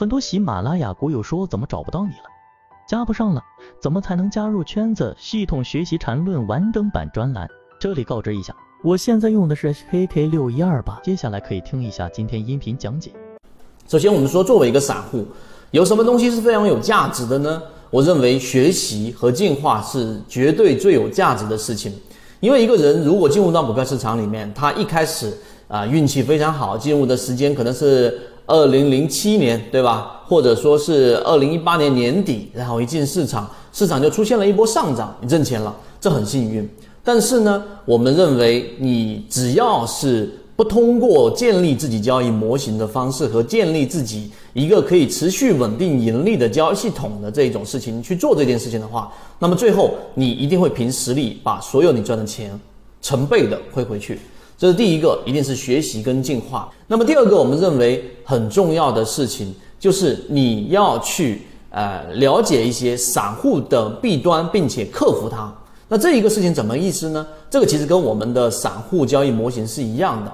很多喜马拉雅股友说怎么找不到你了，加不上了，怎么才能加入圈子？系统学习缠论完整版专栏，这里告知一下，我现在用的是 KK 六一二八。接下来可以听一下今天音频讲解。首先，我们说作为一个散户，有什么东西是非常有价值的呢？我认为学习和进化是绝对最有价值的事情。因为一个人如果进入到股票市场里面，他一开始啊运气非常好，进入的时间可能是。二零零七年，对吧？或者说是二零一八年年底，然后一进市场，市场就出现了一波上涨，你挣钱了，这很幸运。但是呢，我们认为你只要是不通过建立自己交易模型的方式和建立自己一个可以持续稳定盈利的交易系统的这种事情去做这件事情的话，那么最后你一定会凭实力把所有你赚的钱成倍的亏回去。这是第一个，一定是学习跟进化。那么第二个，我们认为很重要的事情就是你要去呃了解一些散户的弊端，并且克服它。那这一个事情怎么意思呢？这个其实跟我们的散户交易模型是一样的。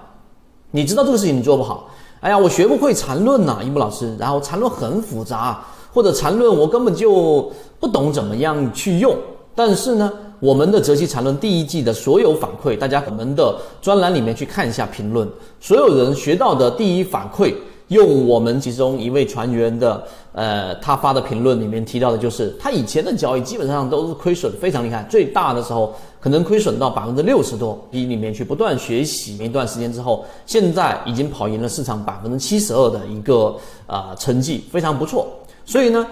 你知道这个事情你做不好，哎呀，我学不会缠论呐，一木老师，然后缠论很复杂，或者缠论我根本就不懂怎么样去用。但是呢？我们的《泽西缠论》第一季的所有反馈，大家我们的专栏里面去看一下评论，所有人学到的第一反馈，用我们其中一位船员的，呃，他发的评论里面提到的就是，他以前的交易基本上都是亏损非常厉害，最大的时候可能亏损到百分之六十多，比里面去不断学习，一段时间之后，现在已经跑赢了市场百分之七十二的一个啊成绩，非常不错。所以呢。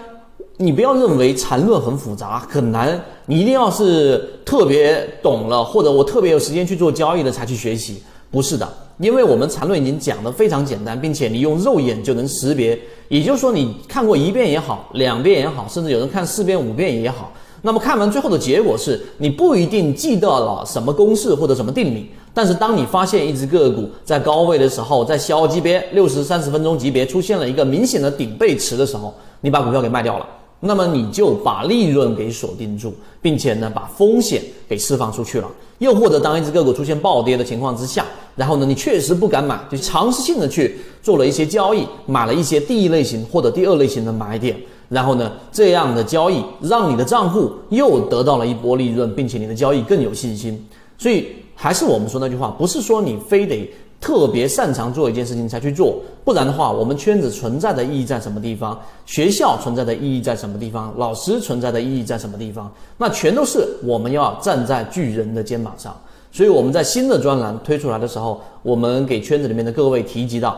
你不要认为缠论很复杂很难，你一定要是特别懂了，或者我特别有时间去做交易的才去学习，不是的，因为我们缠论已经讲得非常简单，并且你用肉眼就能识别，也就是说你看过一遍也好，两遍也好，甚至有人看四遍五遍也好，那么看完最后的结果是你不一定记得了什么公式或者什么定理，但是当你发现一只个股在高位的时候，在小级别六十三十分钟级别出现了一个明显的顶背驰的时候，你把股票给卖掉了。那么你就把利润给锁定住，并且呢，把风险给释放出去了。又或者当一只个股出现暴跌的情况之下，然后呢，你确实不敢买，就尝试性的去做了一些交易，买了一些第一类型或者第二类型的买点，然后呢，这样的交易让你的账户又得到了一波利润，并且你的交易更有信心。所以还是我们说那句话，不是说你非得。特别擅长做一件事情才去做，不然的话，我们圈子存在的意义在什么地方？学校存在的意义在什么地方？老师存在的意义在什么地方？那全都是我们要站在巨人的肩膀上。所以我们在新的专栏推出来的时候，我们给圈子里面的各位提及到，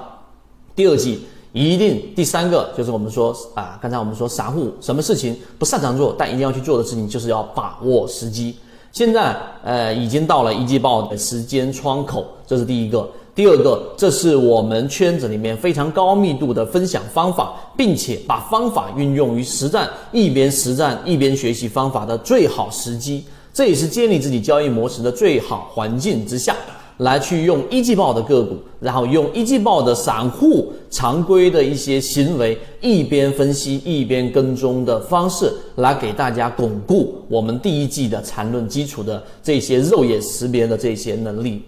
第二季一定第三个就是我们说啊，刚才我们说散户什么事情不擅长做，但一定要去做的事情，就是要把握时机。现在呃，已经到了一季报的时间窗口，这是第一个。第二个，这是我们圈子里面非常高密度的分享方法，并且把方法运用于实战，一边实战一边学习方法的最好时机。这也是建立自己交易模式的最好环境之下，来去用一季报的个股，然后用一季报的散户常规的一些行为，一边分析一边跟踪的方式，来给大家巩固我们第一季的缠论基础的这些肉眼识别的这些能力。